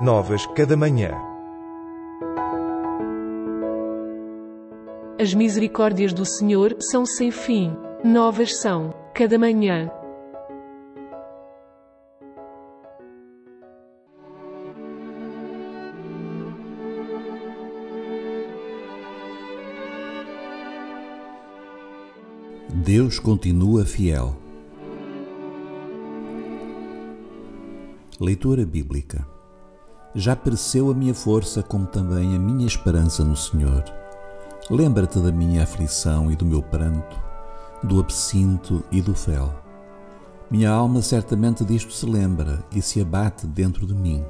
novas cada manhã. As misericórdias do Senhor são sem fim, novas são, cada manhã. Deus continua fiel. Leitura bíblica. Já pereceu a minha força, como também a minha esperança no Senhor. Lembra-te da minha aflição e do meu pranto, do absinto e do fel. Minha alma certamente disto se lembra e se abate dentro de mim.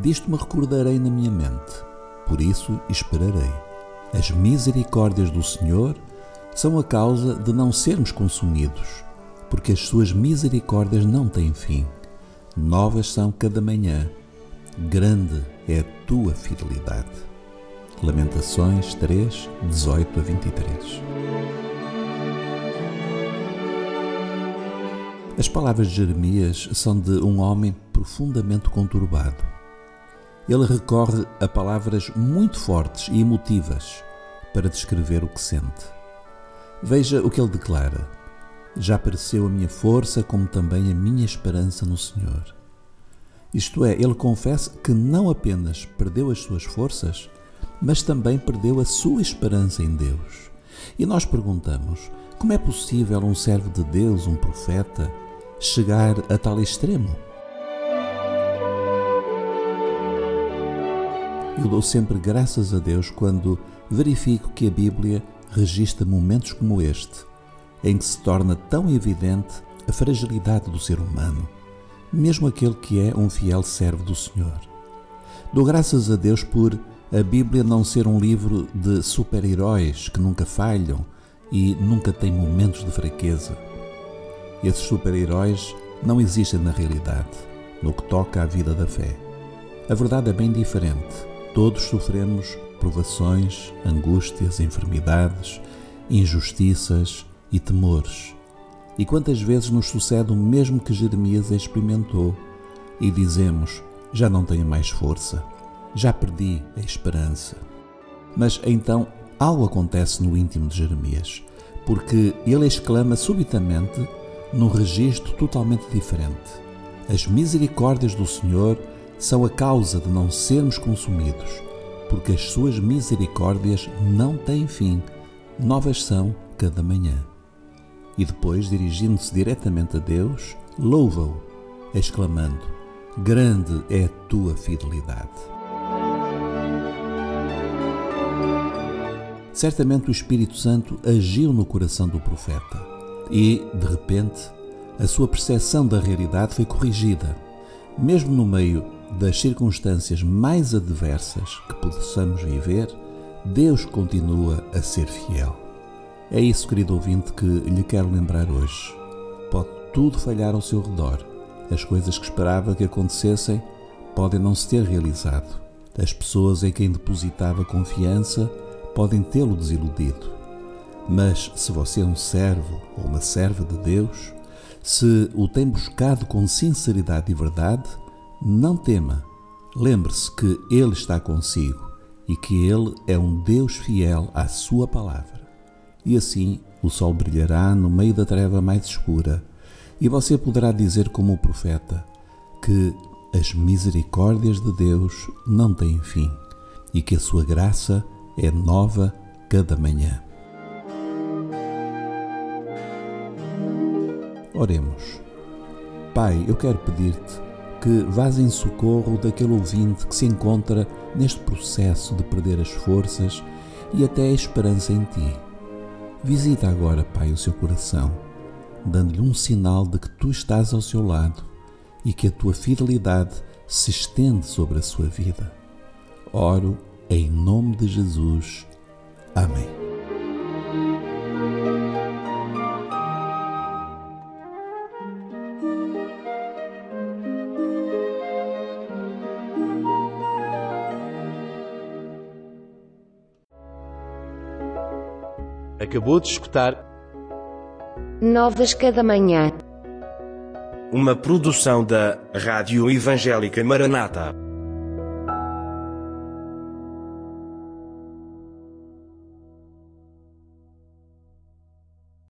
Disto me recordarei na minha mente, por isso esperarei. As misericórdias do Senhor são a causa de não sermos consumidos, porque as suas misericórdias não têm fim. Novas são cada manhã. Grande é a tua fidelidade. Lamentações 3, 18 a 23. As palavras de Jeremias são de um homem profundamente conturbado. Ele recorre a palavras muito fortes e emotivas para descrever o que sente. Veja o que ele declara: Já apareceu a minha força, como também a minha esperança no Senhor. Isto é, ele confessa que não apenas perdeu as suas forças, mas também perdeu a sua esperança em Deus. E nós perguntamos: como é possível um servo de Deus, um profeta, chegar a tal extremo? Eu dou sempre graças a Deus quando verifico que a Bíblia registra momentos como este, em que se torna tão evidente a fragilidade do ser humano, mesmo aquele que é um fiel servo do Senhor. Dou graças a Deus por a Bíblia não ser um livro de super-heróis que nunca falham e nunca têm momentos de fraqueza. Esses super-heróis não existem na realidade, no que toca à vida da fé. A verdade é bem diferente. Todos sofremos provações, angústias, enfermidades, injustiças e temores. E quantas vezes nos sucede o mesmo que Jeremias experimentou e dizemos: Já não tenho mais força, já perdi a esperança. Mas então algo acontece no íntimo de Jeremias, porque ele exclama subitamente num registro totalmente diferente: As misericórdias do Senhor são a causa de não sermos consumidos porque as suas misericórdias não têm fim, novas são cada manhã. E depois, dirigindo-se diretamente a Deus, louva-o, exclamando: Grande é a tua fidelidade. Certamente o Espírito Santo agiu no coração do profeta e, de repente, a sua percepção da realidade foi corrigida. Mesmo no meio das circunstâncias mais adversas que possamos viver, Deus continua a ser fiel. É isso, querido ouvinte, que lhe quero lembrar hoje. Pode tudo falhar ao seu redor. As coisas que esperava que acontecessem podem não se ter realizado. As pessoas em quem depositava confiança podem tê-lo desiludido. Mas se você é um servo ou uma serva de Deus, se o tem buscado com sinceridade e verdade, não tema, lembre-se que Ele está consigo e que Ele é um Deus fiel à Sua palavra. E assim o sol brilhará no meio da treva mais escura, e você poderá dizer, como o profeta, que as misericórdias de Deus não têm fim e que a Sua graça é nova cada manhã. Oremos. Pai, eu quero pedir-te que vás em socorro daquele ouvinte que se encontra neste processo de perder as forças e até a esperança em ti. Visita agora, Pai, o seu coração, dando-lhe um sinal de que tu estás ao seu lado e que a tua fidelidade se estende sobre a sua vida. Oro em nome de Jesus. Amém. Acabou de escutar Novas Cada Manhã. uma produção da Rádio Evangélica Maranata.